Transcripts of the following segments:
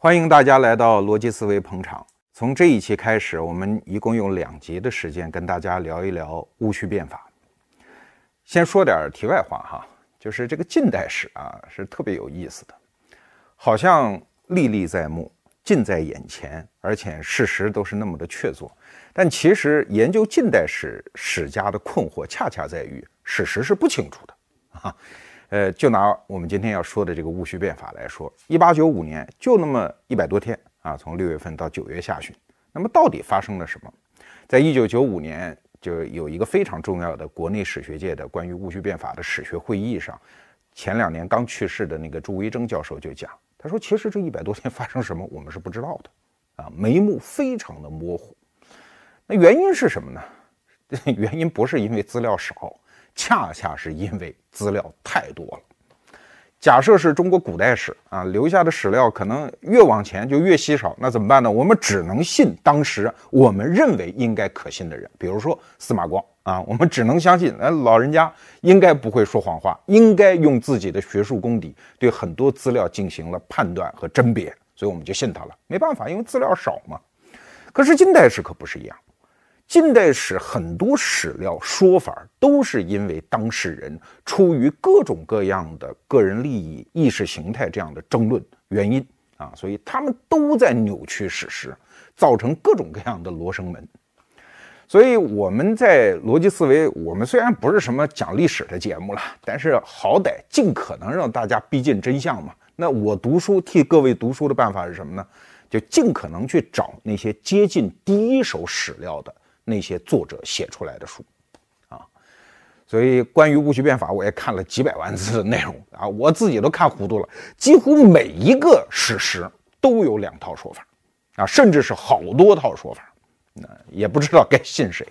欢迎大家来到逻辑思维捧场。从这一期开始，我们一共用两集的时间跟大家聊一聊戊戌变法。先说点题外话哈，就是这个近代史啊是特别有意思的，好像历历在目、近在眼前，而且事实都是那么的确凿。但其实研究近代史史家的困惑，恰恰在于史实是不清楚的啊。呃，就拿我们今天要说的这个戊戌变法来说，一八九五年就那么一百多天啊，从六月份到九月下旬，那么到底发生了什么？在一九九五年，就有一个非常重要的国内史学界的关于戊戌变法的史学会议上，前两年刚去世的那个朱维铮教授就讲，他说，其实这一百多天发生什么，我们是不知道的，啊，眉目非常的模糊。那原因是什么呢？原因不是因为资料少。恰恰是因为资料太多了。假设是中国古代史啊，留下的史料可能越往前就越稀少，那怎么办呢？我们只能信当时我们认为应该可信的人，比如说司马光啊，我们只能相信，哎，老人家应该不会说谎话，应该用自己的学术功底对很多资料进行了判断和甄别，所以我们就信他了。没办法，因为资料少嘛。可是近代史可不是一样。近代史很多史料说法都是因为当事人出于各种各样的个人利益、意识形态这样的争论原因啊，所以他们都在扭曲史实，造成各种各样的罗生门。所以我们在逻辑思维，我们虽然不是什么讲历史的节目了，但是好歹尽可能让大家逼近真相嘛。那我读书替各位读书的办法是什么呢？就尽可能去找那些接近第一手史料的。那些作者写出来的书，啊，所以关于戊戌变法，我也看了几百万字的内容啊，我自己都看糊涂了。几乎每一个史实都有两套说法，啊，甚至是好多套说法，那也不知道该信谁。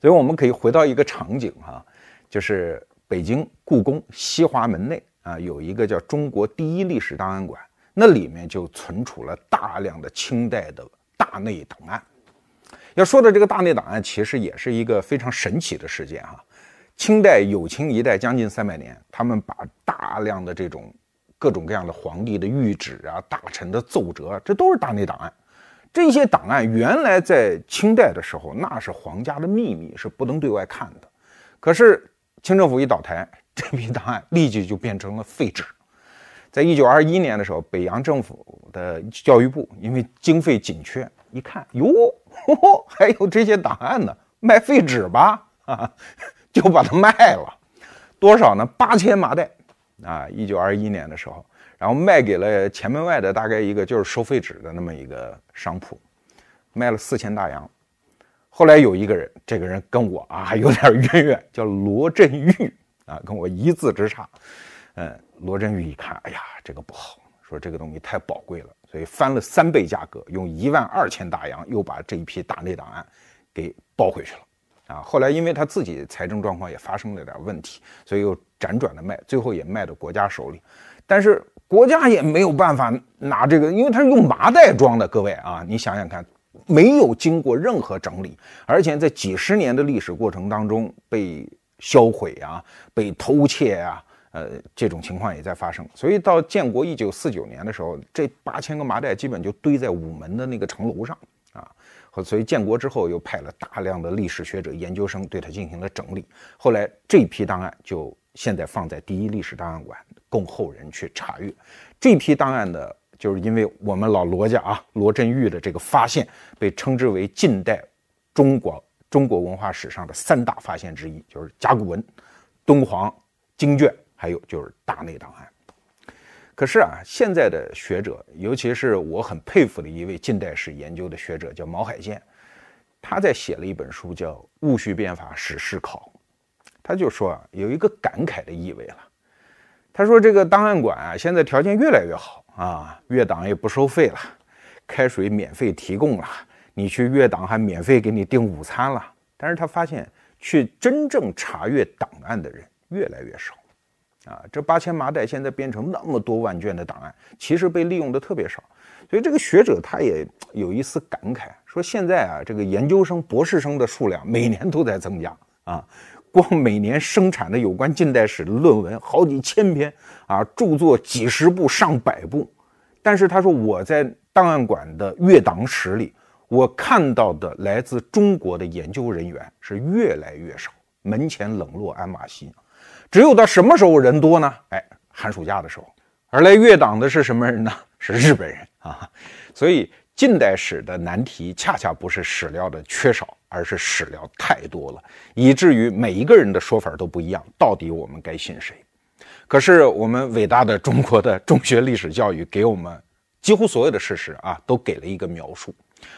所以我们可以回到一个场景哈，就是北京故宫西华门内啊，有一个叫中国第一历史档案馆，那里面就存储了大量的清代的大内档案。要说的这个大内档案，其实也是一个非常神奇的事件哈。清代有清一代将近三百年，他们把大量的这种各种各样的皇帝的谕旨啊、大臣的奏折，这都是大内档案。这些档案原来在清代的时候，那是皇家的秘密，是不能对外看的。可是清政府一倒台，这批档案立即就变成了废纸。在一九二一年的时候，北洋政府的教育部因为经费紧缺，一看哟。哦，还有这些档案呢，卖废纸吧，啊，就把它卖了，多少呢？八千麻袋，啊，一九二一年的时候，然后卖给了前门外的大概一个就是收废纸的那么一个商铺，卖了四千大洋。后来有一个人，这个人跟我啊有点渊源，叫罗振玉，啊，跟我一字之差。嗯，罗振玉一看，哎呀，这个不好，说这个东西太宝贵了。所以翻了三倍价格，用一万二千大洋又把这一批大内档案给包回去了。啊，后来因为他自己财政状况也发生了点问题，所以又辗转的卖，最后也卖到国家手里。但是国家也没有办法拿这个，因为他是用麻袋装的。各位啊，你想想看，没有经过任何整理，而且在几十年的历史过程当中被销毁啊，被偷窃啊。呃，这种情况也在发生，所以到建国一九四九年的时候，这八千个麻袋基本就堆在午门的那个城楼上啊。所以建国之后又派了大量的历史学者、研究生对它进行了整理。后来这批档案就现在放在第一历史档案馆，供后人去查阅。这批档案的，就是因为我们老罗家啊，罗振玉的这个发现，被称之为近代中国中国文化史上的三大发现之一，就是甲骨文、敦煌经卷。还有就是大内档案，可是啊，现在的学者，尤其是我很佩服的一位近代史研究的学者，叫毛海建，他在写了一本书叫《戊戌变法史实考》，他就说啊，有一个感慨的意味了。他说这个档案馆啊，现在条件越来越好啊，阅档也不收费了，开水免费提供了，你去阅档还免费给你订午餐了。但是他发现，去真正查阅档案的人越来越少。啊，这八千麻袋现在变成那么多万卷的档案，其实被利用的特别少，所以这个学者他也有一丝感慨，说现在啊，这个研究生、博士生的数量每年都在增加啊，光每年生产的有关近代史的论文好几千篇啊，著作几十部、上百部，但是他说我在档案馆的阅档室里，我看到的来自中国的研究人员是越来越少，门前冷落鞍马稀。只有到什么时候人多呢？哎，寒暑假的时候。而来越党的是什么人呢？是日本人啊。所以近代史的难题恰恰不是史料的缺少，而是史料太多了，以至于每一个人的说法都不一样。到底我们该信谁？可是我们伟大的中国的中学历史教育给我们几乎所有的事实啊，都给了一个描述。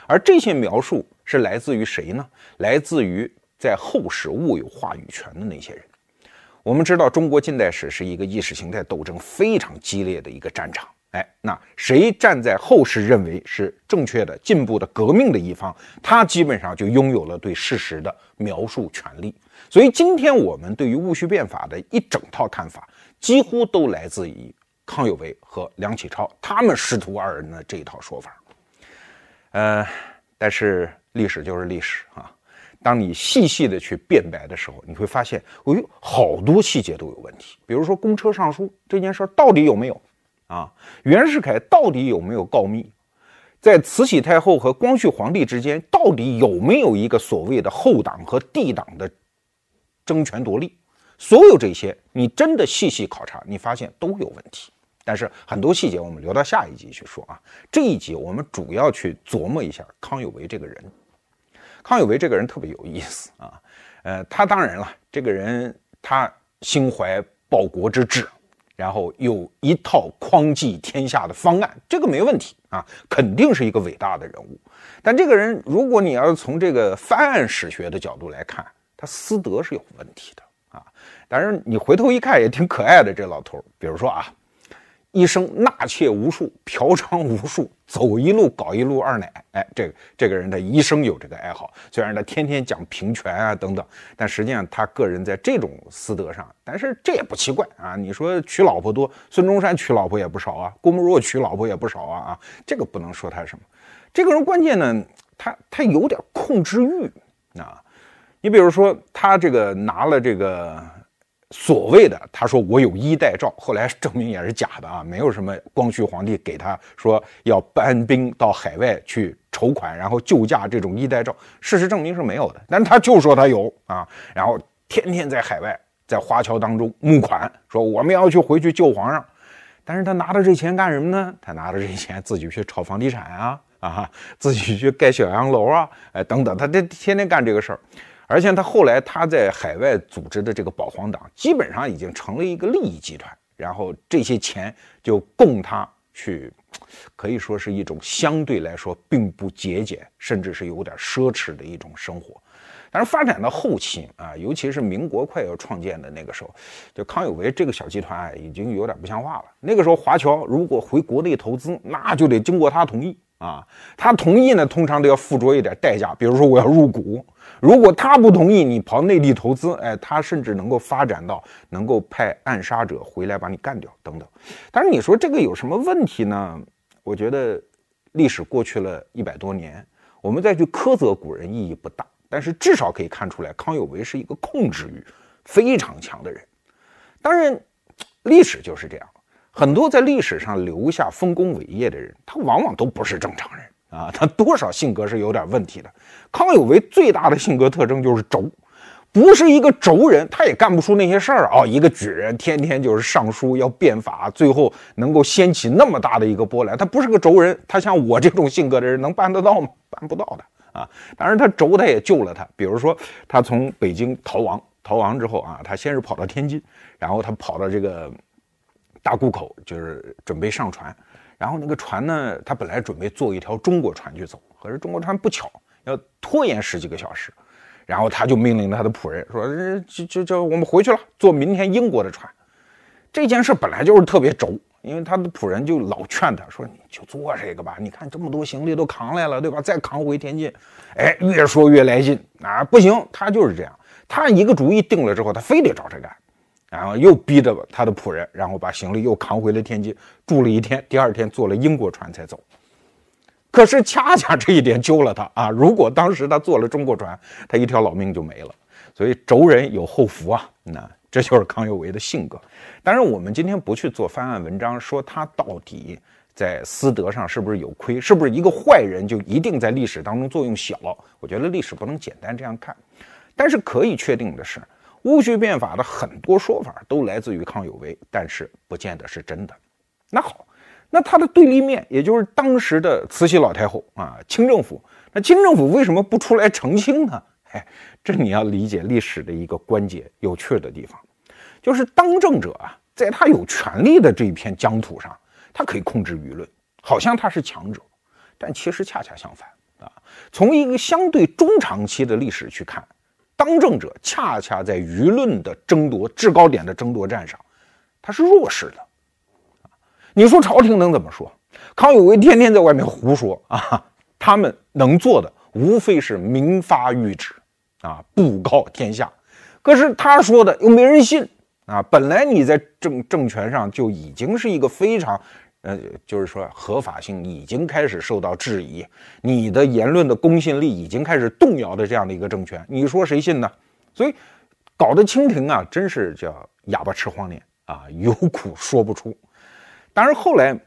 而这些描述是来自于谁呢？来自于在后世握有话语权的那些人。我们知道，中国近代史是一个意识形态斗争非常激烈的一个战场。哎，那谁站在后世认为是正确的、进步的、革命的一方，他基本上就拥有了对事实的描述权利。所以，今天我们对于戊戌变法的一整套看法，几乎都来自于康有为和梁启超他们师徒二人的这一套说法。呃，但是历史就是历史啊。当你细细的去辩白的时候，你会发现，哎呦，好多细节都有问题。比如说公车上书这件事到底有没有啊？袁世凯到底有没有告密？在慈禧太后和光绪皇帝之间，到底有没有一个所谓的后党和帝党的争权夺利？所有这些，你真的细细考察，你发现都有问题。但是很多细节我们留到下一集去说啊。这一集我们主要去琢磨一下康有为这个人。康有为这个人特别有意思啊，呃，他当然了，这个人他心怀报国之志，然后有一套匡济天下的方案，这个没问题啊，肯定是一个伟大的人物。但这个人，如果你要从这个翻案史学的角度来看，他私德是有问题的啊。但是你回头一看，也挺可爱的这老头，比如说啊。一生纳妾无数，嫖娼无数，走一路搞一路二奶。哎，这个这个人他一生有这个爱好，虽然他天天讲平权啊等等，但实际上他个人在这种私德上，但是这也不奇怪啊。你说娶老婆多，孙中山娶老婆也不少啊，郭沫若娶老婆也不少啊啊，这个不能说他什么。这个人关键呢，他他有点控制欲啊。你比如说他这个拿了这个。所谓的他说我有衣带诏，后来证明也是假的啊，没有什么光绪皇帝给他说要搬兵到海外去筹款，然后救驾这种衣带诏，事实证明是没有的。但他就说他有啊，然后天天在海外在华侨当中募款，说我们要去回去救皇上。但是他拿着这钱干什么呢？他拿着这钱自己去炒房地产啊啊，自己去盖小洋楼啊，哎等等，他这天天干这个事儿。而且他后来他在海外组织的这个保皇党，基本上已经成了一个利益集团，然后这些钱就供他去，可以说是一种相对来说并不节俭，甚至是有点奢侈的一种生活。但是发展到后期啊，尤其是民国快要创建的那个时候，就康有为这个小集团啊，已经有点不像话了。那个时候华侨如果回国内投资，那就得经过他同意啊，他同意呢，通常都要付出一点代价，比如说我要入股。如果他不同意你跑内地投资，哎，他甚至能够发展到能够派暗杀者回来把你干掉等等。但是你说这个有什么问题呢？我觉得历史过去了一百多年，我们再去苛责古人意义不大。但是至少可以看出来，康有为是一个控制欲非常强的人。当然，历史就是这样，很多在历史上留下丰功伟业的人，他往往都不是正常人。啊，他多少性格是有点问题的。康有为最大的性格特征就是轴，不是一个轴人，他也干不出那些事儿啊。一个举人天天就是上书要变法，最后能够掀起那么大的一个波澜，他不是个轴人。他像我这种性格的人能办得到吗？办不到的啊。当然，他轴他也救了他。比如说，他从北京逃亡，逃亡之后啊，他先是跑到天津，然后他跑到这个大沽口，就是准备上船。然后那个船呢，他本来准备坐一条中国船去走，可是中国船不巧要拖延十几个小时，然后他就命令他的仆人说：“就就就我们回去了，坐明天英国的船。”这件事本来就是特别轴，因为他的仆人就老劝他说：“你就坐这个吧，你看这么多行李都扛来了，对吧？再扛回天津。”哎，越说越来劲啊！不行，他就是这样，他一个主意定了之后，他非得照着干。然后又逼着他的仆人，然后把行李又扛回了天津，住了一天。第二天坐了英国船才走。可是恰恰这一点救了他啊！如果当时他坐了中国船，他一条老命就没了。所以轴人有后福啊！那这就是康有为的性格。当然，我们今天不去做翻案文章，说他到底在私德上是不是有亏？是不是一个坏人就一定在历史当中作用小？我觉得历史不能简单这样看。但是可以确定的是，戊戌变法的很多说法都来自于康有为，但是不见得是真的。那好，那他的对立面，也就是当时的慈禧老太后啊，清政府，那清政府为什么不出来澄清呢？哎，这你要理解历史的一个关节有趣的地方，就是当政者啊，在他有权力的这一片疆土上，他可以控制舆论，好像他是强者，但其实恰恰相反啊。从一个相对中长期的历史去看，当政者恰恰在舆论的争夺制高点的争夺战上，他是弱势的啊。你说朝廷能怎么说？康有为天天在外面胡说啊，他们能做的无非是明发谕旨。啊，布告天下，可是他说的又没人信啊。本来你在政政权上就已经是一个非常，呃，就是说合法性已经开始受到质疑，你的言论的公信力已经开始动摇的这样的一个政权，你说谁信呢？所以搞得清廷啊，真是叫哑巴吃黄连啊，有苦说不出。当然后来，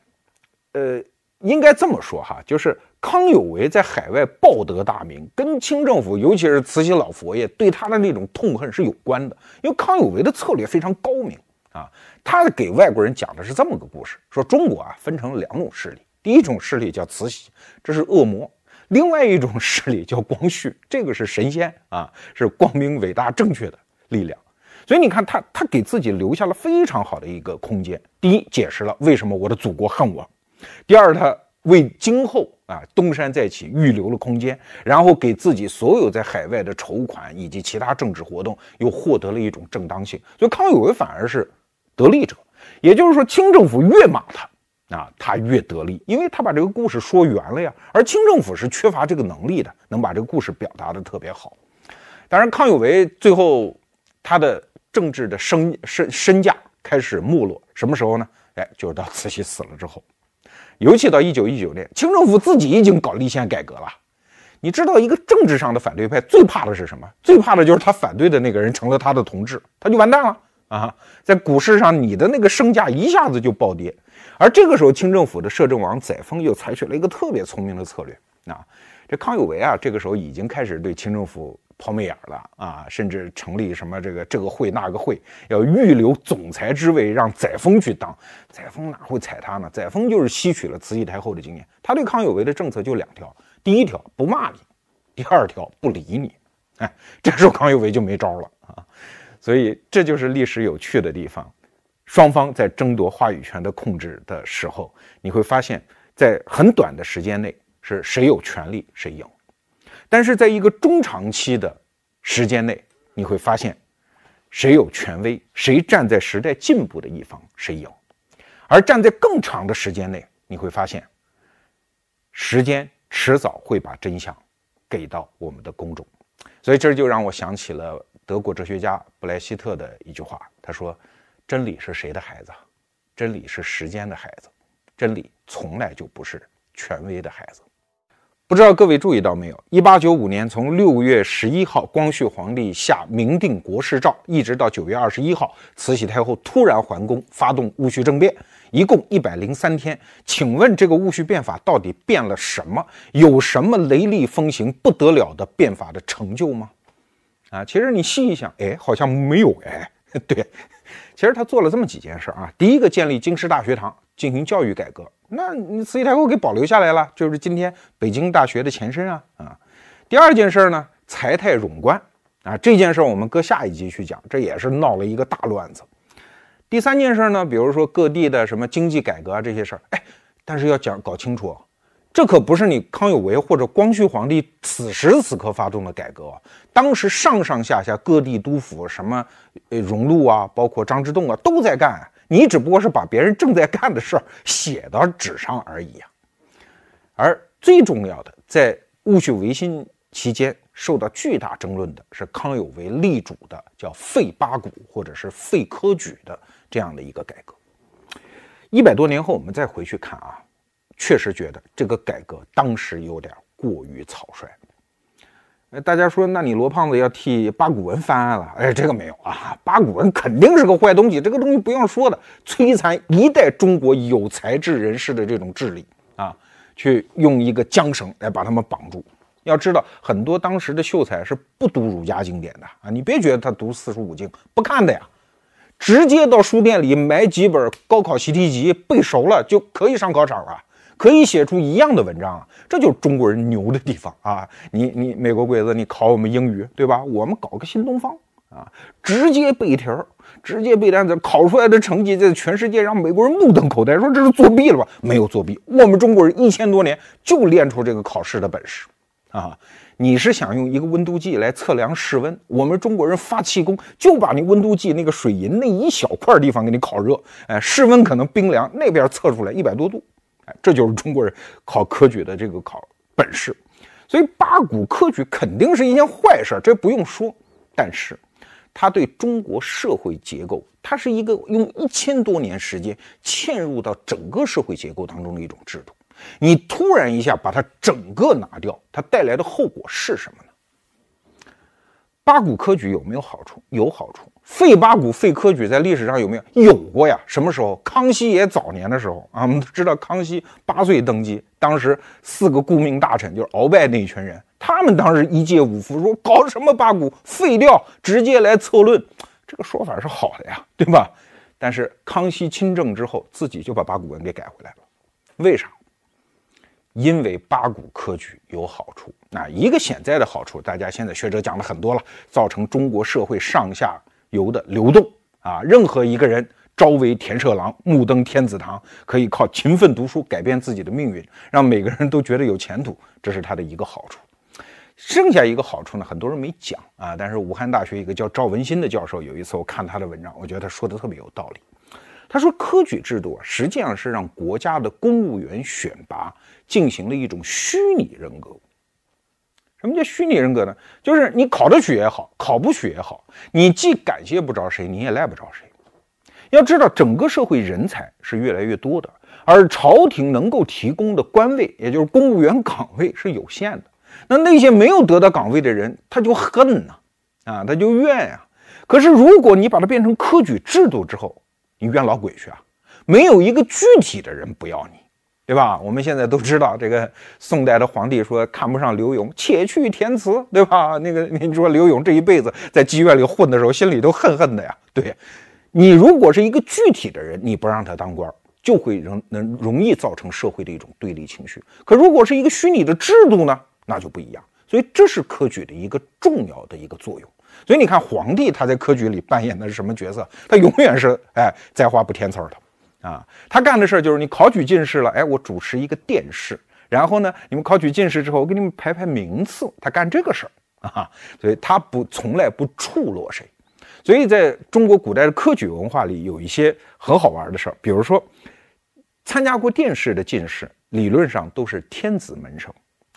呃，应该这么说哈，就是。康有为在海外报得大名，跟清政府，尤其是慈禧老佛爷对他的那种痛恨是有关的。因为康有为的策略非常高明啊，他给外国人讲的是这么个故事：说中国啊分成两种势力，第一种势力叫慈禧，这是恶魔；另外一种势力叫光绪，这个是神仙啊，是光明、伟大、正确的力量。所以你看，他他给自己留下了非常好的一个空间。第一，解释了为什么我的祖国恨我；第二，他。为今后啊东山再起预留了空间，然后给自己所有在海外的筹款以及其他政治活动又获得了一种正当性，所以康有为反而是得利者。也就是说，清政府越骂他啊，他越得利，因为他把这个故事说圆了呀。而清政府是缺乏这个能力的，能把这个故事表达的特别好。当然，康有为最后他的政治的身身身价开始没落，什么时候呢？哎，就是到慈禧死了之后。尤其到一九一九年，清政府自己已经搞立宪改革了。你知道，一个政治上的反对派最怕的是什么？最怕的就是他反对的那个人成了他的同志，他就完蛋了啊！在股市上，你的那个身价一下子就暴跌。而这个时候，清政府的摄政王载沣又采取了一个特别聪明的策略啊！这康有为啊，这个时候已经开始对清政府。抛媚眼了啊！甚至成立什么这个这个会那个会，要预留总裁之位让载沣去当。载沣哪会踩他呢？载沣就是吸取了慈禧太后的经验，他对康有为的政策就两条：第一条不骂你，第二条不理你。哎，这时候康有为就没招了啊！所以这就是历史有趣的地方。双方在争夺话语权的控制的时候，你会发现在很短的时间内是谁有权利谁赢。但是在一个中长期的时间内，你会发现，谁有权威，谁站在时代进步的一方，谁赢；而站在更长的时间内，你会发现，时间迟早会把真相给到我们的公众。所以这就让我想起了德国哲学家布莱希特的一句话，他说：“真理是谁的孩子？真理是时间的孩子，真理从来就不是权威的孩子。”不知道各位注意到没有？一八九五年从六月十一号光绪皇帝下明定国事诏，一直到九月二十一号，慈禧太后突然还宫，发动戊戌政变，一共一百零三天。请问这个戊戌变法到底变了什么？有什么雷厉风行、不得了的变法的成就吗？啊，其实你细一想，哎，好像没有哎。对，其实他做了这么几件事啊。第一个，建立京师大学堂，进行教育改革。那慈禧太后给保留下来了，就是今天北京大学的前身啊啊！第二件事呢，财泰冗官啊，这件事我们搁下一集去讲，这也是闹了一个大乱子。第三件事呢，比如说各地的什么经济改革啊这些事儿，哎，但是要讲搞清楚，这可不是你康有为或者光绪皇帝此时此刻发动的改革，当时上上下下各地督府什么呃荣禄啊，包括张之洞啊都在干。你只不过是把别人正在干的事儿写到纸上而已啊。而最重要的，在戊戌维新期间受到巨大争论的是康有为力主的叫废八股或者是废科举的这样的一个改革。一百多年后，我们再回去看啊，确实觉得这个改革当时有点过于草率。哎，大家说，那你罗胖子要替八股文翻案了？哎，这个没有啊，八股文肯定是个坏东西，这个东西不用说的，摧残一代中国有才智人士的这种智力啊，去用一个缰绳来把他们绑住。要知道，很多当时的秀才是不读儒家经典的啊，你别觉得他读四书五经不看的呀，直接到书店里买几本高考习题集背熟了就可以上考场了。可以写出一样的文章啊，这就是中国人牛的地方啊！你你美国鬼子，你考我们英语对吧？我们搞个新东方啊，直接背题儿，直接背单词，考出来的成绩在全世界让美国人目瞪口呆，说这是作弊了吧？没有作弊，我们中国人一千多年就练出这个考试的本事啊！你是想用一个温度计来测量室温，我们中国人发气功就把你温度计那个水银那一小块地方给你烤热，哎，室温可能冰凉，那边测出来一百多度。哎，这就是中国人考科举的这个考本事，所以八股科举肯定是一件坏事，这不用说。但是，它对中国社会结构，它是一个用一千多年时间嵌入到整个社会结构当中的一种制度。你突然一下把它整个拿掉，它带来的后果是什么呢？八股科举有没有好处？有好处。废八股、废科举在历史上有没有？有过呀。什么时候？康熙爷早年的时候啊，我们知道康熙八岁登基，当时四个顾命大臣就是鳌拜那一群人，他们当时一介武夫，说搞什么八股，废掉，直接来策论，这个说法是好的呀，对吧？但是康熙亲政之后，自己就把八股文给改回来了，为啥？因为八股科举有好处，那一个潜在的好处，大家现在学者讲了很多了，造成中国社会上下游的流动啊。任何一个人朝为田舍郎，暮登天子堂，可以靠勤奋读书改变自己的命运，让每个人都觉得有前途，这是他的一个好处。剩下一个好处呢，很多人没讲啊。但是武汉大学一个叫赵文新的教授，有一次我看他的文章，我觉得他说的特别有道理。他说，科举制度啊，实际上是让国家的公务员选拔。进行了一种虚拟人格。什么叫虚拟人格呢？就是你考得取也好，考不取也好，你既感谢不着谁，你也赖不着谁。要知道，整个社会人才是越来越多的，而朝廷能够提供的官位，也就是公务员岗位是有限的。那那些没有得到岗位的人，他就恨呐，啊，他就怨呀。可是如果你把它变成科举制度之后，你怨老鬼去啊！没有一个具体的人不要你。对吧？我们现在都知道，这个宋代的皇帝说看不上刘永，且去填词，对吧？那个你说刘永这一辈子在妓院里混的时候，心里都恨恨的呀。对，你如果是一个具体的人，你不让他当官，就会容能容易造成社会的一种对立情绪。可如果是一个虚拟的制度呢，那就不一样。所以这是科举的一个重要的一个作用。所以你看，皇帝他在科举里扮演的是什么角色？他永远是哎，在话不填词的。啊，他干的事儿就是你考取进士了，哎，我主持一个殿试，然后呢，你们考取进士之后，我给你们排排名次，他干这个事儿啊，所以他不从来不触落谁，所以在中国古代的科举文化里，有一些很好玩的事儿，比如说参加过殿试的进士，理论上都是天子门生。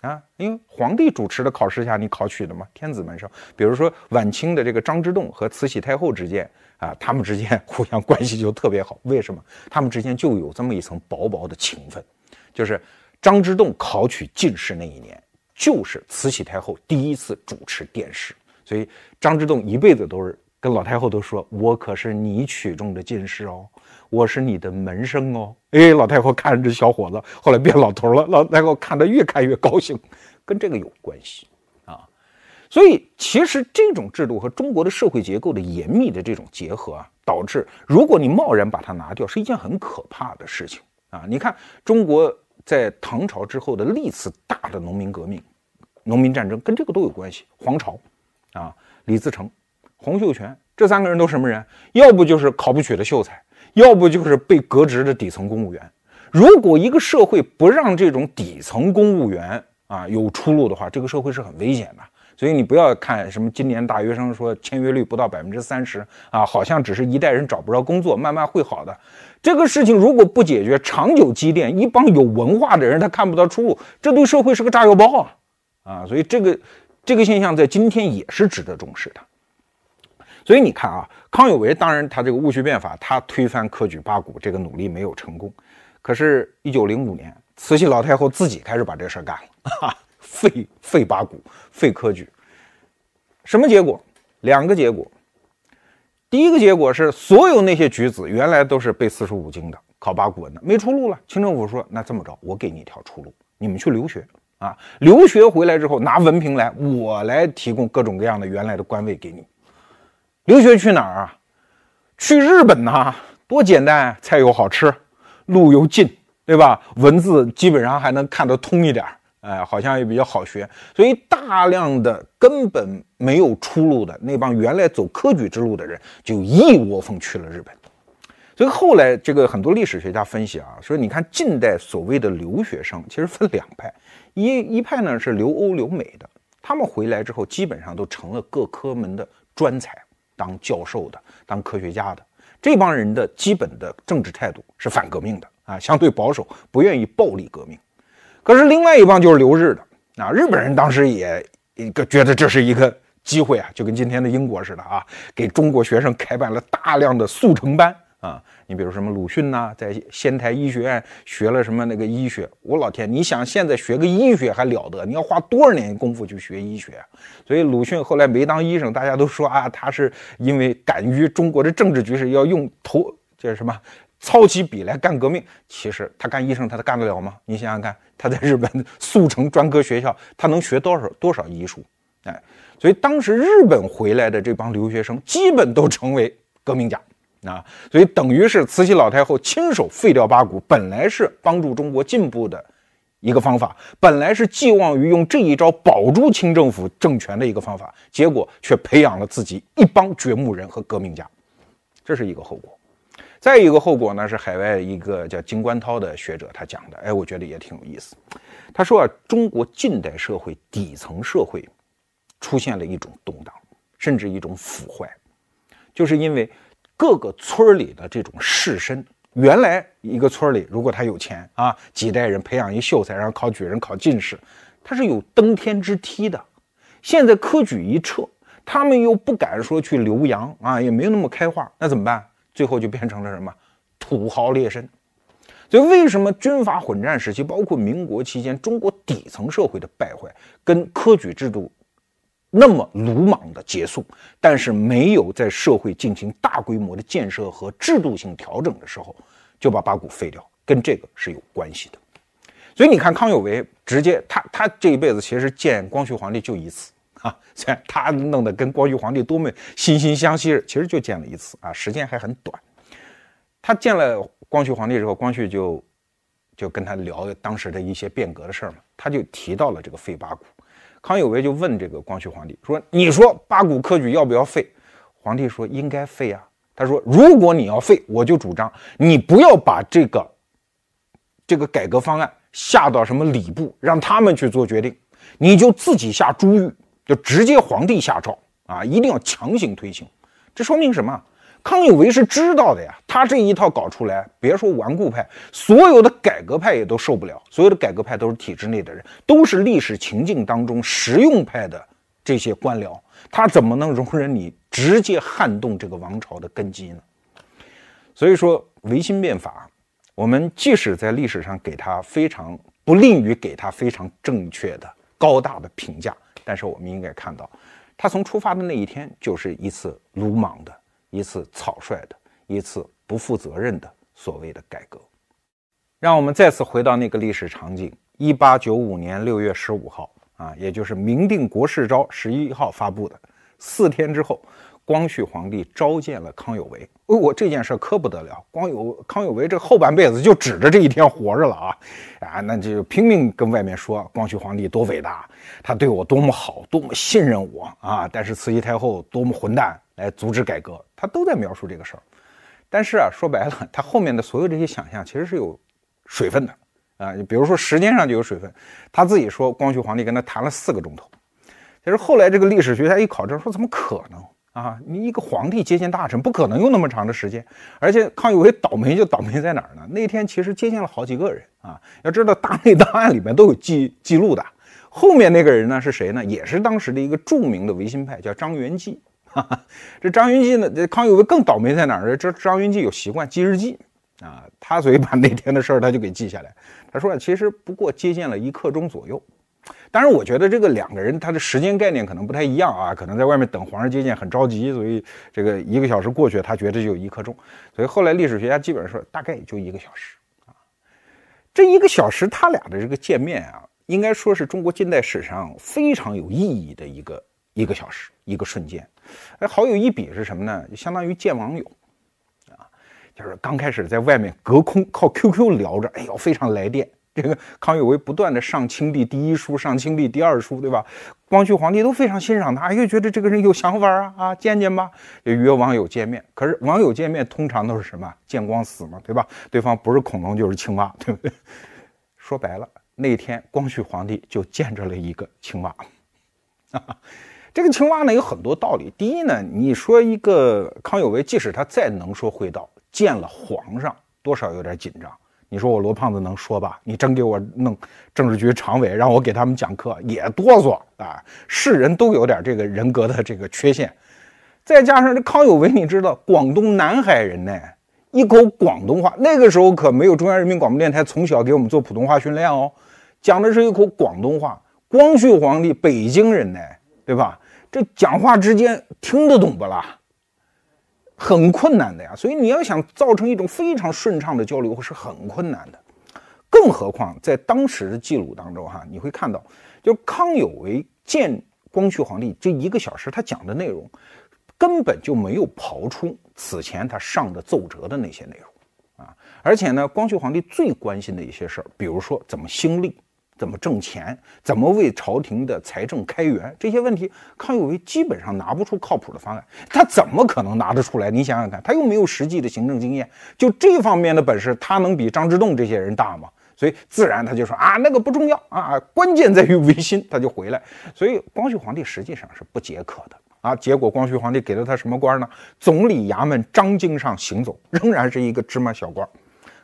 啊，因为皇帝主持的考试下，你考取的嘛，天子门生。比如说晚清的这个张之洞和慈禧太后之间啊，他们之间 互相关系就特别好。为什么？他们之间就有这么一层薄薄的情分，就是张之洞考取进士那一年，就是慈禧太后第一次主持殿试，所以张之洞一辈子都是跟老太后都说：“我可是你取中的进士哦。”我是你的门生哦，哎，老太后看着这小伙子，后来变老头了。老太后看他越看越高兴，跟这个有关系啊。所以其实这种制度和中国的社会结构的严密的这种结合啊，导致如果你贸然把它拿掉，是一件很可怕的事情啊。你看中国在唐朝之后的历次大的农民革命、农民战争，跟这个都有关系。黄巢啊，李自成、洪秀全这三个人都什么人？要不就是考不取的秀才。要不就是被革职的底层公务员。如果一个社会不让这种底层公务员啊有出路的话，这个社会是很危险的。所以你不要看什么今年大学生说签约率不到百分之三十啊，好像只是一代人找不着工作，慢慢会好的。这个事情如果不解决，长久积淀，一帮有文化的人他看不到出路，这对社会是个炸药包啊啊！所以这个这个现象在今天也是值得重视的。所以你看啊，康有为当然他这个戊戌变法，他推翻科举八股这个努力没有成功。可是，一九零五年，慈禧老太后自己开始把这事儿干了，哈 废废八股，废科举。什么结果？两个结果。第一个结果是，所有那些举子原来都是背四书五经的，考八股文的，没出路了。清政府说：“那这么着，我给你一条出路，你们去留学啊！留学回来之后拿文凭来，我来提供各种各样的原来的官位给你。留学去哪儿啊？去日本呐，多简单，菜又好吃，路又近，对吧？文字基本上还能看得通一点。”哎，好像也比较好学，所以大量的根本没有出路的那帮原来走科举之路的人，就一窝蜂去了日本。所以后来这个很多历史学家分析啊，说你看近代所谓的留学生，其实分两派，一一派呢是留欧留美的，他们回来之后基本上都成了各科门的专才，当教授的，当科学家的。这帮人的基本的政治态度是反革命的啊，相对保守，不愿意暴力革命。可是另外一帮就是留日的啊，日本人当时也一个觉得这是一个机会啊，就跟今天的英国似的啊，给中国学生开办了大量的速成班啊。你比如什么鲁迅呐，在仙台医学院学了什么那个医学，我老天，你想现在学个医学还了得？你要花多少年功夫去学医学啊？所以鲁迅后来没当医生，大家都说啊，他是因为敢于中国的政治局势，要用头叫什么？操起笔来干革命，其实他干医生，他干得了吗？你想想看，他在日本速成专科学校，他能学多少多少医术？哎，所以当时日本回来的这帮留学生，基本都成为革命家啊。所以等于是慈禧老太后亲手废掉八股，本来是帮助中国进步的一个方法，本来是寄望于用这一招保住清政府政权的一个方法，结果却培养了自己一帮掘墓人和革命家，这是一个后果。再一个后果呢，是海外一个叫金观涛的学者他讲的，哎，我觉得也挺有意思。他说啊，中国近代社会底层社会出现了一种动荡，甚至一种腐坏，就是因为各个村里的这种士绅，原来一个村里如果他有钱啊，几代人培养一秀才，然后考举人、考进士，他是有登天之梯的。现在科举一撤，他们又不敢说去留洋啊，也没有那么开化，那怎么办？最后就变成了什么土豪劣绅，所以为什么军阀混战时期，包括民国期间，中国底层社会的败坏跟科举制度那么鲁莽的结束，但是没有在社会进行大规模的建设和制度性调整的时候，就把八股废掉，跟这个是有关系的。所以你看康有为直接他他这一辈子其实见光绪皇帝就一次。啊，虽然他弄得跟光绪皇帝多么惺惺相惜，其实就见了一次啊，时间还很短。他见了光绪皇帝之后，光绪就就跟他聊当时的一些变革的事儿嘛，他就提到了这个废八股。康有为就问这个光绪皇帝说：“你说八股科举要不要废？”皇帝说：“应该废啊。”他说：“如果你要废，我就主张你不要把这个这个改革方案下到什么礼部，让他们去做决定，你就自己下朱谕。”就直接皇帝下诏啊，一定要强行推行。这说明什么？康有为是知道的呀。他这一套搞出来，别说顽固派，所有的改革派也都受不了。所有的改革派都是体制内的人，都是历史情境当中实用派的这些官僚，他怎么能容忍你直接撼动这个王朝的根基呢？所以说，维新变法，我们即使在历史上给他非常不利于给他非常正确的高大的评价。但是我们应该看到，他从出发的那一天就是一次鲁莽的、一次草率的、一次不负责任的所谓的改革。让我们再次回到那个历史场景：一八九五年六月十五号啊，也就是明定国事诏十一号发布的，四天之后。光绪皇帝召见了康有为，我这件事可不得了。光有康有为这后半辈子就指着这一天活着了啊啊，那就拼命跟外面说光绪皇帝多伟大，他对我多么好，多么信任我啊！但是慈禧太后多么混蛋，来阻止改革，他都在描述这个事儿。但是啊，说白了，他后面的所有这些想象其实是有水分的啊。比如说时间上就有水分，他自己说光绪皇帝跟他谈了四个钟头，其实后来这个历史学家一考证说，怎么可能？啊，你一个皇帝接见大臣，不可能用那么长的时间。而且康有为倒霉就倒霉在哪儿呢？那天其实接见了好几个人啊。要知道，大内档案里面都有记记录的。后面那个人呢是谁呢？也是当时的一个著名的维新派，叫张元济。哈 这张元济呢，这康有为更倒霉在哪儿？这张元济有习惯记日记啊，他所以把那天的事儿他就给记下来。他说，其实不过接见了一刻钟左右。当然，我觉得这个两个人他的时间概念可能不太一样啊，可能在外面等皇上接见很着急，所以这个一个小时过去，他觉得就一刻钟，所以后来历史学家基本上说大概也就一个小时啊。这一个小时他俩的这个见面啊，应该说是中国近代史上非常有意义的一个一个小时一个瞬间。哎，好友一比是什么呢？就相当于见网友啊，就是刚开始在外面隔空靠 QQ 聊着，哎呦非常来电。这个康有为不断的上清帝第一书，上清帝第二书，对吧？光绪皇帝都非常欣赏他，又觉得这个人有想法啊啊，见见吧，就约网友见面。可是网友见面通常都是什么见光死嘛，对吧？对方不是恐龙就是青蛙，对不对？说白了，那天光绪皇帝就见着了一个青蛙。这个青蛙呢有很多道理。第一呢，你说一个康有为，即使他再能说会道，见了皇上，多少有点紧张。你说我罗胖子能说吧？你真给我弄政治局常委，让我给他们讲课，也哆嗦啊！是人都有点这个人格的这个缺陷，再加上这康有为，你知道广东南海人呢，一口广东话，那个时候可没有中央人民广播电台从小给我们做普通话训练哦，讲的是一口广东话。光绪皇帝北京人呢，对吧？这讲话之间听得懂不啦？很困难的呀，所以你要想造成一种非常顺畅的交流是很困难的，更何况在当时的记录当中，哈，你会看到，就康有为见光绪皇帝这一个小时，他讲的内容根本就没有刨出此前他上的奏折的那些内容啊，而且呢，光绪皇帝最关心的一些事儿，比如说怎么兴利。怎么挣钱？怎么为朝廷的财政开源？这些问题，康有为基本上拿不出靠谱的方案。他怎么可能拿得出来？你想想看，他又没有实际的行政经验，就这方面的本事，他能比张之洞这些人大吗？所以自然他就说啊，那个不重要啊，关键在于维新，他就回来。所以光绪皇帝实际上是不解渴的啊。结果光绪皇帝给了他什么官呢？总理衙门章京上行走，仍然是一个芝麻小官。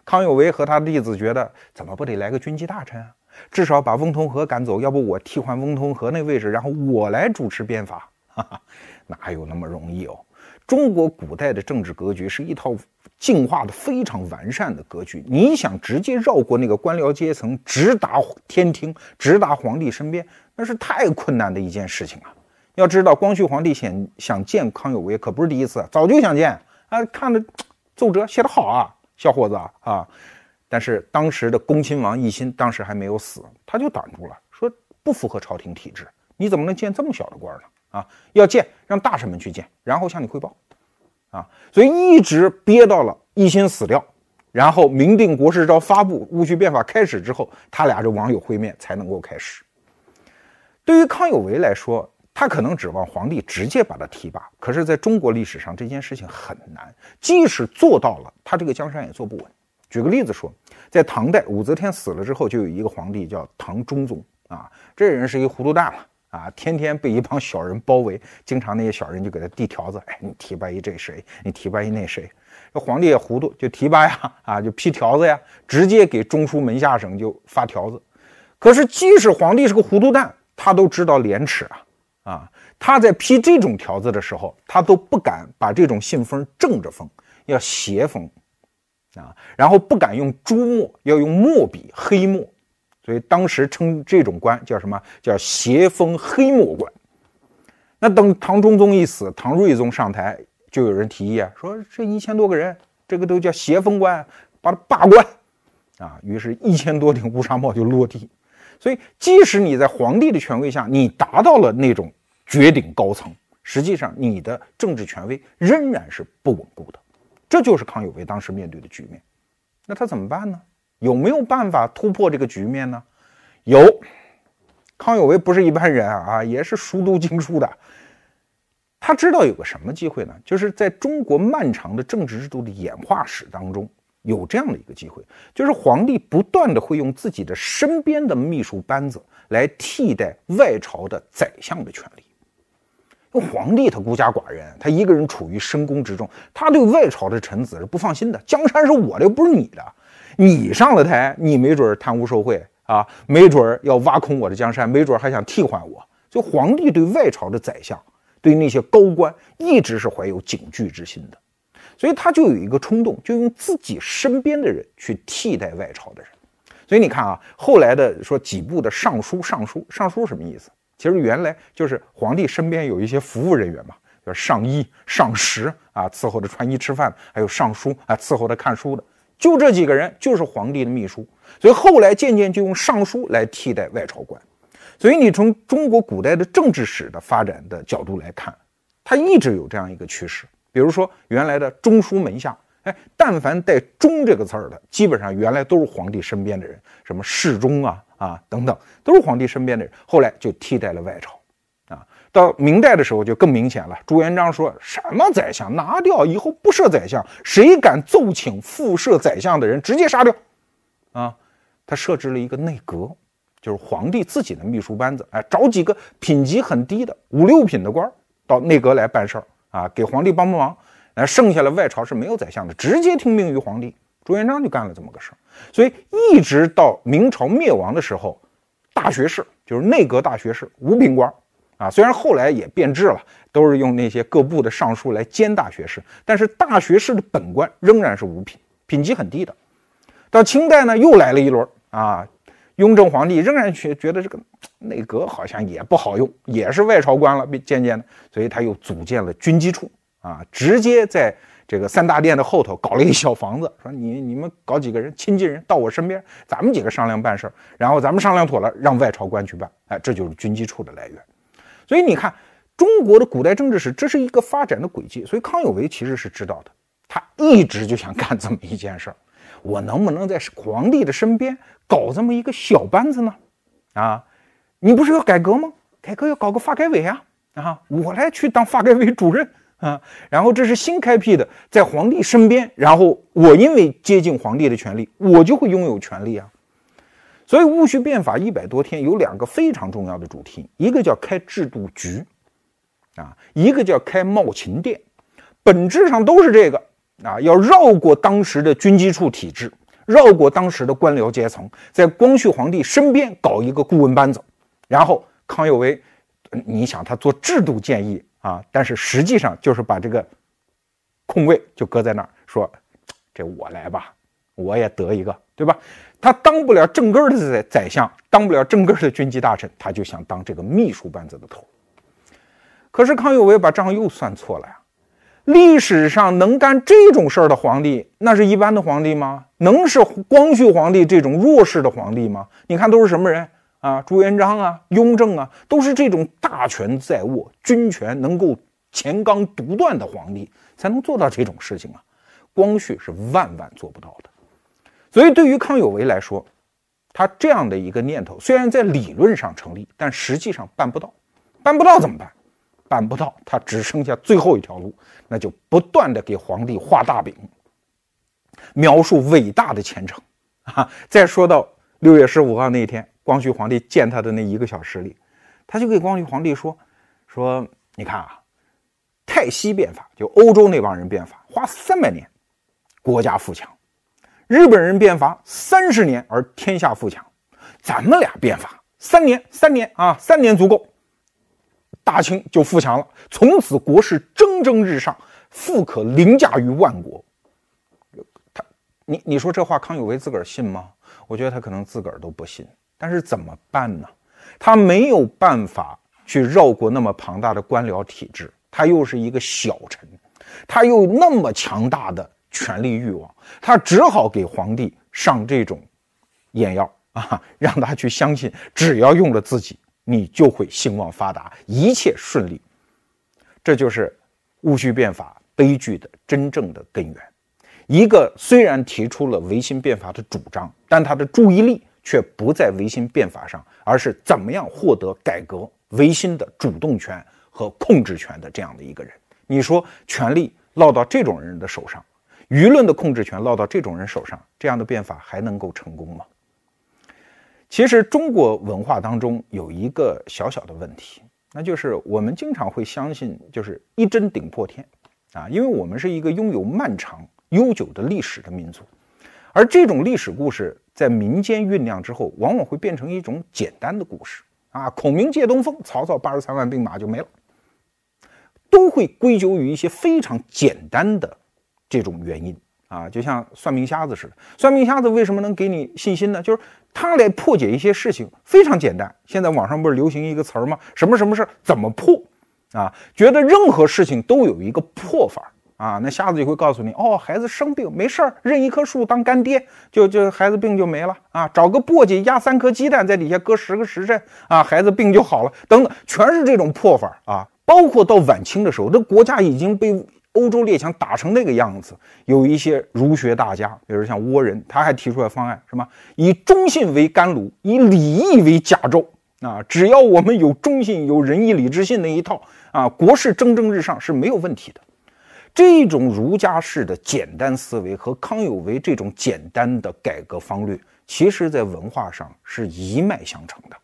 康有为和他的弟子觉得，怎么不得来个军机大臣啊？至少把翁同龢赶走，要不我替换翁同龢那位置，然后我来主持变法，哈哈，哪有那么容易哦？中国古代的政治格局是一套进化的非常完善的格局，你想直接绕过那个官僚阶层，直达天庭，直达皇帝身边，那是太困难的一件事情啊！要知道，光绪皇帝想想见康有为，可不是第一次，早就想见啊！看着奏折写得好啊，小伙子啊！但是当时的恭亲王奕欣当时还没有死，他就挡住了，说不符合朝廷体制，你怎么能见这么小的官呢？啊，要见让大臣们去见，然后向你汇报，啊，所以一直憋到了奕欣死掉，然后明定国事诏发布，戊戌变法开始之后，他俩这网友会面才能够开始。对于康有为来说，他可能指望皇帝直接把他提拔，可是在中国历史上这件事情很难，即使做到了，他这个江山也坐不稳。举个例子说，在唐代武则天死了之后，就有一个皇帝叫唐中宗啊，这人是一糊涂蛋了啊，天天被一帮小人包围，经常那些小人就给他递条子，哎，你提拔一这谁，你提拔一那谁，这皇帝也糊涂，就提拔呀，啊，就批条子呀，直接给中书门下省就发条子。可是即使皇帝是个糊涂蛋，他都知道廉耻啊，啊，他在批这种条子的时候，他都不敢把这种信封正着封，要斜封。啊，然后不敢用朱墨，要用墨笔黑墨，所以当时称这种官叫什么？叫斜封黑墨官。那等唐中宗一死，唐睿宗上台，就有人提议啊，说这一千多个人，这个都叫斜封官，把他罢官。啊，于是，一千多顶乌纱帽就落地。所以，即使你在皇帝的权威下，你达到了那种绝顶高层，实际上你的政治权威仍然是不稳固的。这就是康有为当时面对的局面，那他怎么办呢？有没有办法突破这个局面呢？有，康有为不是一般人啊，也是熟读经书的。他知道有个什么机会呢？就是在中国漫长的政治制度的演化史当中，有这样的一个机会，就是皇帝不断的会用自己的身边的秘书班子来替代外朝的宰相的权利。皇帝他孤家寡人，他一个人处于深宫之中，他对外朝的臣子是不放心的。江山是我的，又不是你的。你上了台，你没准贪污受贿啊，没准要挖空我的江山，没准还想替换我。所以皇帝对外朝的宰相，对那些高官，一直是怀有警惧之心的。所以他就有一个冲动，就用自己身边的人去替代外朝的人。所以你看啊，后来的说几部的尚书，尚书，尚书什么意思？其实原来就是皇帝身边有一些服务人员嘛，就是上衣、上食啊，伺候着穿衣吃饭，还有尚书啊，伺候着看书的，就这几个人就是皇帝的秘书。所以后来渐渐就用尚书来替代外朝官。所以你从中国古代的政治史的发展的角度来看，它一直有这样一个趋势。比如说原来的中书门下，哎，但凡带“中”这个字儿的，基本上原来都是皇帝身边的人，什么侍中啊啊等等，都是皇帝身边的人。后来就替代了外朝，啊，到明代的时候就更明显了。朱元璋说什么宰相拿掉以后不设宰相，谁敢奏请复设宰相的人直接杀掉，啊，他设置了一个内阁。就是皇帝自己的秘书班子，哎，找几个品级很低的五六品的官到内阁来办事儿啊，给皇帝帮帮忙。那剩下的外朝是没有宰相的，直接听命于皇帝。朱元璋就干了这么个事儿，所以一直到明朝灭亡的时候，大学士就是内阁大学士五品官啊，虽然后来也变质了，都是用那些各部的尚书来兼大学士，但是大学士的本官仍然是五品，品级很低的。到清代呢，又来了一轮啊。雍正皇帝仍然觉觉得这个内阁好像也不好用，也是外朝官了，渐渐的，所以他又组建了军机处啊，直接在这个三大殿的后头搞了一小房子，说你你们搞几个人亲近人到我身边，咱们几个商量办事儿，然后咱们商量妥了，让外朝官去办，哎，这就是军机处的来源。所以你看，中国的古代政治史，这是一个发展的轨迹。所以康有为其实是知道的，他一直就想干这么一件事儿。我能不能在皇帝的身边搞这么一个小班子呢？啊，你不是要改革吗？改革要搞个发改委啊！啊，我来去当发改委主任啊！然后这是新开辟的，在皇帝身边，然后我因为接近皇帝的权利，我就会拥有权利啊！所以戊戌变法一百多天有两个非常重要的主题，一个叫开制度局，啊，一个叫开茂勤殿，本质上都是这个。啊，要绕过当时的军机处体制，绕过当时的官僚阶层，在光绪皇帝身边搞一个顾问班子，然后康有为，你想他做制度建议啊，但是实际上就是把这个空位就搁在那儿，说这我来吧，我也得一个，对吧？他当不了正根的宰宰相，当不了正根的军机大臣，他就想当这个秘书班子的头。可是康有为把账又算错了呀。历史上能干这种事儿的皇帝，那是一般的皇帝吗？能是光绪皇帝这种弱势的皇帝吗？你看都是什么人啊？朱元璋啊，雍正啊，都是这种大权在握、军权能够乾纲独断的皇帝才能做到这种事情啊。光绪是万万做不到的。所以对于康有为来说，他这样的一个念头虽然在理论上成立，但实际上办不到。办不到怎么办？办不到，他只剩下最后一条路，那就不断的给皇帝画大饼，描述伟大的前程啊！再说到六月十五号那一天，光绪皇帝见他的那一个小时里，他就给光绪皇帝说：“说你看啊，泰西变法就欧洲那帮人变法，花三百年，国家富强；日本人变法三十年而天下富强，咱们俩变法三年，三年啊，三年足够。”大清就富强了，从此国势蒸蒸日上，富可凌驾于万国。他，你你说这话康有为自个儿信吗？我觉得他可能自个儿都不信。但是怎么办呢？他没有办法去绕过那么庞大的官僚体制，他又是一个小臣，他又那么强大的权力欲望，他只好给皇帝上这种眼药啊，让他去相信，只要用了自己。你就会兴旺发达，一切顺利。这就是戊戌变法悲剧的真正的根源。一个虽然提出了维新变法的主张，但他的注意力却不在维新变法上，而是怎么样获得改革维新的主动权和控制权的这样的一个人。你说，权力落到这种人的手上，舆论的控制权落到这种人手上，这样的变法还能够成功吗？其实中国文化当中有一个小小的问题，那就是我们经常会相信，就是一针顶破天，啊，因为我们是一个拥有漫长悠久的历史的民族，而这种历史故事在民间酝酿之后，往往会变成一种简单的故事，啊，孔明借东风，曹操八十三万兵马就没了，都会归咎于一些非常简单的这种原因。啊，就像算命瞎子似的。算命瞎子为什么能给你信心呢？就是他来破解一些事情非常简单。现在网上不是流行一个词儿吗？什么什么事儿怎么破啊？觉得任何事情都有一个破法啊。那瞎子就会告诉你，哦，孩子生病没事儿，认一棵树当干爹，就就孩子病就没了啊。找个簸箕压三颗鸡蛋，在底下搁十个时辰啊，孩子病就好了。等等，全是这种破法啊。包括到晚清的时候，这国家已经被。欧洲列强打成那个样子，有一些儒学大家，比如像倭人，他还提出来方案，什么以忠信为甘露，以礼义为甲胄啊！只要我们有忠信、有仁义礼智信那一套啊，国事蒸蒸日上是没有问题的。这种儒家式的简单思维和康有为这种简单的改革方略，其实在文化上是一脉相承的，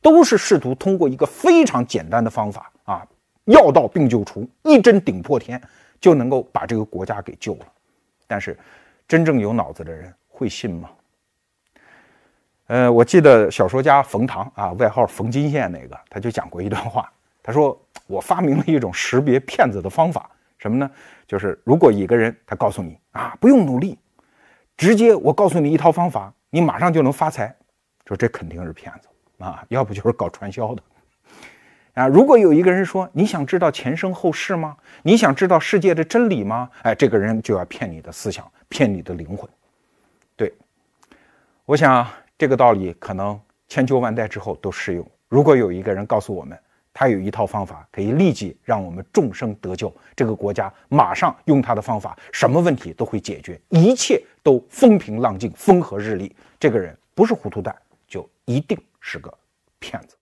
都是试图通过一个非常简单的方法啊，药到病就除，一针顶破天。就能够把这个国家给救了，但是真正有脑子的人会信吗？呃，我记得小说家冯唐啊，外号冯金线那个，他就讲过一段话，他说：“我发明了一种识别骗子的方法，什么呢？就是如果一个人他告诉你啊，不用努力，直接我告诉你一套方法，你马上就能发财，说这肯定是骗子啊，要不就是搞传销的。”啊，如果有一个人说你想知道前生后世吗？你想知道世界的真理吗？哎，这个人就要骗你的思想，骗你的灵魂。对，我想这个道理可能千秋万代之后都适用。如果有一个人告诉我们，他有一套方法可以立即让我们众生得救，这个国家马上用他的方法，什么问题都会解决，一切都风平浪静、风和日丽。这个人不是糊涂蛋，就一定是个骗子。